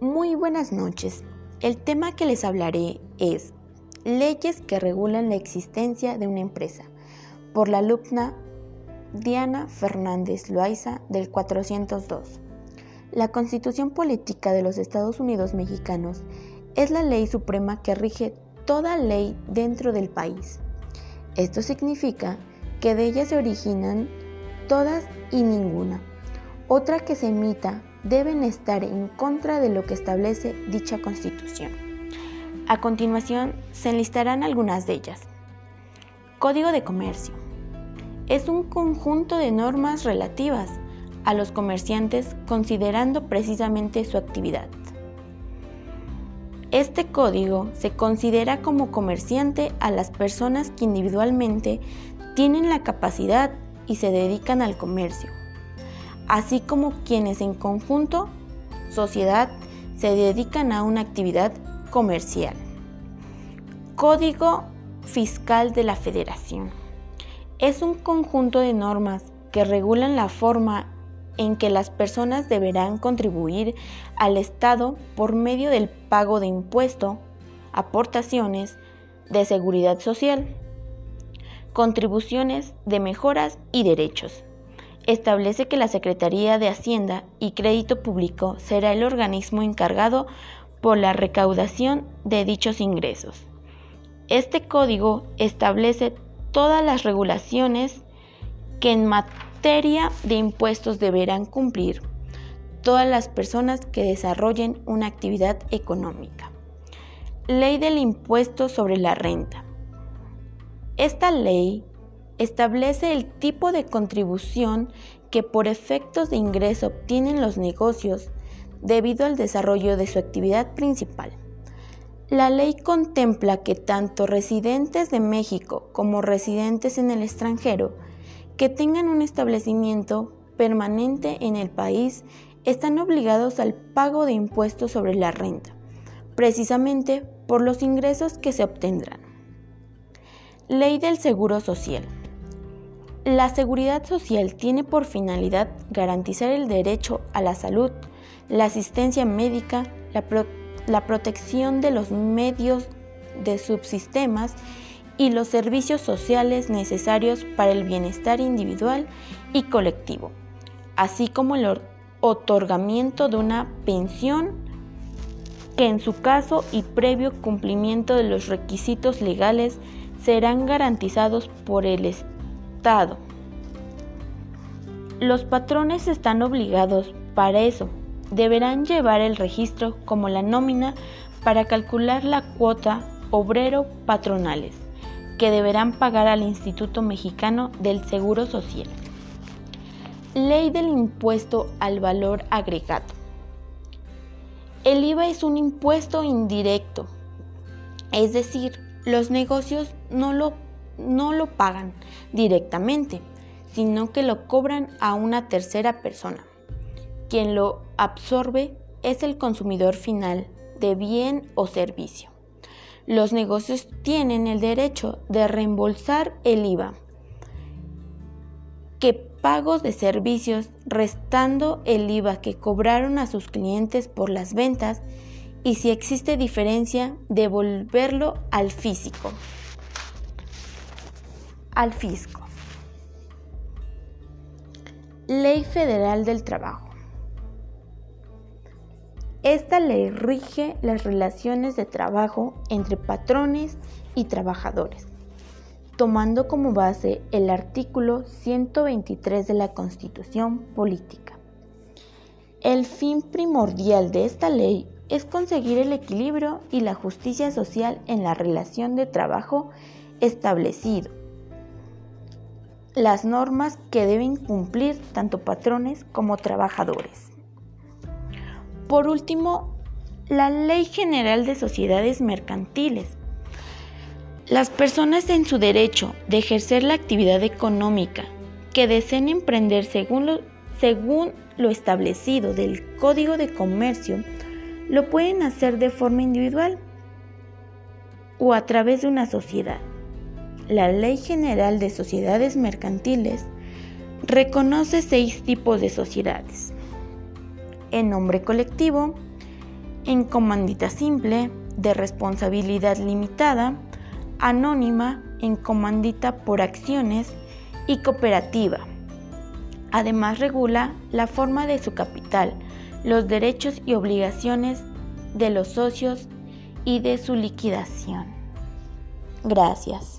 Muy buenas noches. El tema que les hablaré es Leyes que regulan la existencia de una empresa, por la alumna Diana Fernández Loaiza del 402. La Constitución Política de los Estados Unidos Mexicanos es la ley suprema que rige toda ley dentro del país. Esto significa que de ella se originan todas y ninguna. Otra que se emita deben estar en contra de lo que establece dicha constitución. A continuación se enlistarán algunas de ellas. Código de Comercio. Es un conjunto de normas relativas a los comerciantes considerando precisamente su actividad. Este código se considera como comerciante a las personas que individualmente tienen la capacidad y se dedican al comercio, así como quienes en conjunto, sociedad, se dedican a una actividad comercial. Código Fiscal de la Federación. Es un conjunto de normas que regulan la forma en que las personas deberán contribuir al Estado por medio del pago de impuesto, aportaciones, de seguridad social, contribuciones de mejoras y derechos. Establece que la Secretaría de Hacienda y Crédito Público será el organismo encargado por la recaudación de dichos ingresos. Este código establece todas las regulaciones que en materia de impuestos deberán cumplir todas las personas que desarrollen una actividad económica. Ley del impuesto sobre la renta. Esta ley establece el tipo de contribución que por efectos de ingreso obtienen los negocios debido al desarrollo de su actividad principal. La ley contempla que tanto residentes de México como residentes en el extranjero que tengan un establecimiento permanente en el país están obligados al pago de impuestos sobre la renta, precisamente por los ingresos que se obtendrán. Ley del Seguro Social. La seguridad social tiene por finalidad garantizar el derecho a la salud, la asistencia médica, la, protección de los medios de subsistemas y los servicios sociales necesarios para el bienestar individual y colectivo, así como el otorgamiento de una pensión que en su caso y previo cumplimiento de los requisitos legales serán garantizados por el Los patrones están obligados para eso. Deberán llevar el registro como la nómina para calcular la cuota obrero patronales que deberán pagar al Instituto Mexicano del Seguro Social. Ley del impuesto al valor agregado. El IVA es un impuesto indirecto, es decir, los negocios no lo, no lo pagan directamente, sino que lo cobran a una tercera persona. Quien lo absorbe es el consumidor final de bien o servicio. Los negocios tienen el derecho de reembolsar el IVA, que pagos de servicios restando el IVA que cobraron a sus clientes por las ventas y si existe diferencia, devolverlo al físico. Al fisco. Ley Federal del Trabajo. Esta ley rige las relaciones de trabajo entre patrones y trabajadores, tomando como base el artículo 123 de la Constitución Política. El fin primordial de esta ley es conseguir el equilibrio y la justicia social en la relación de trabajo establecido. Las normas que deben cumplir tanto patrones como trabajadores. Por último, la Ley General de Sociedades Mercantiles. Las personas en su derecho de ejercer la actividad económica que deseen emprender según lo, según lo establecido del Código de Comercio lo pueden hacer de forma individual o a través de una sociedad. La Ley General de Sociedades Mercantiles reconoce seis tipos de sociedades. En nombre colectivo, en comandita simple, de responsabilidad limitada, anónima, en comandita por acciones y cooperativa. Además regula la forma de su capital, los derechos y obligaciones de los socios y de su liquidación. Gracias.